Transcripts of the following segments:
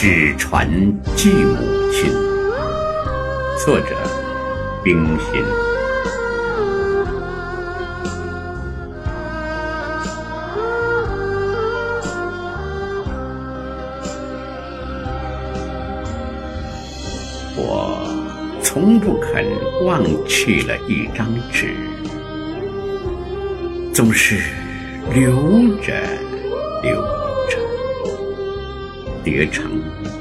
纸船寄母亲，作者：冰心。我从不肯忘去了一张纸，总是留着留着，叠成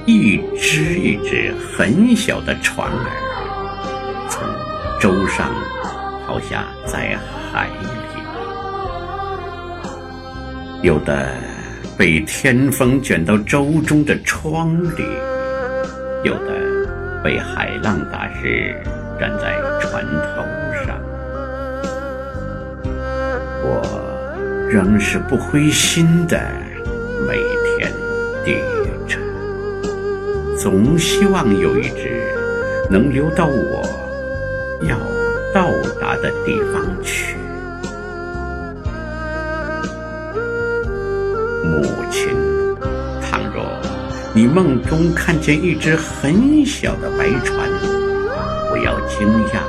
一只一只很小的船儿，从舟上抛下在海里，有的被天风卷到舟中的窗里，有的。被海浪打湿，站在船头上。我仍是不灰心的，每天叠，总希望有一只能流到我要到达的地方去。母亲。倘若你梦中看见一只很小的白船，不要惊讶，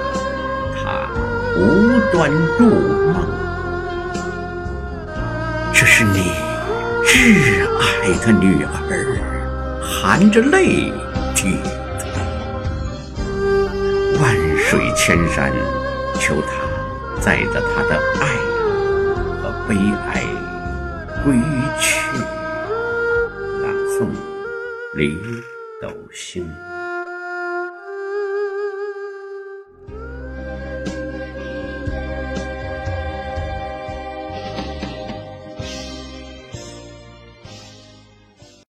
它无端入梦。这是你挚爱的女儿，含着泪提的。万水千山，求他载着他的爱和悲哀归去。朗诵。李斗星。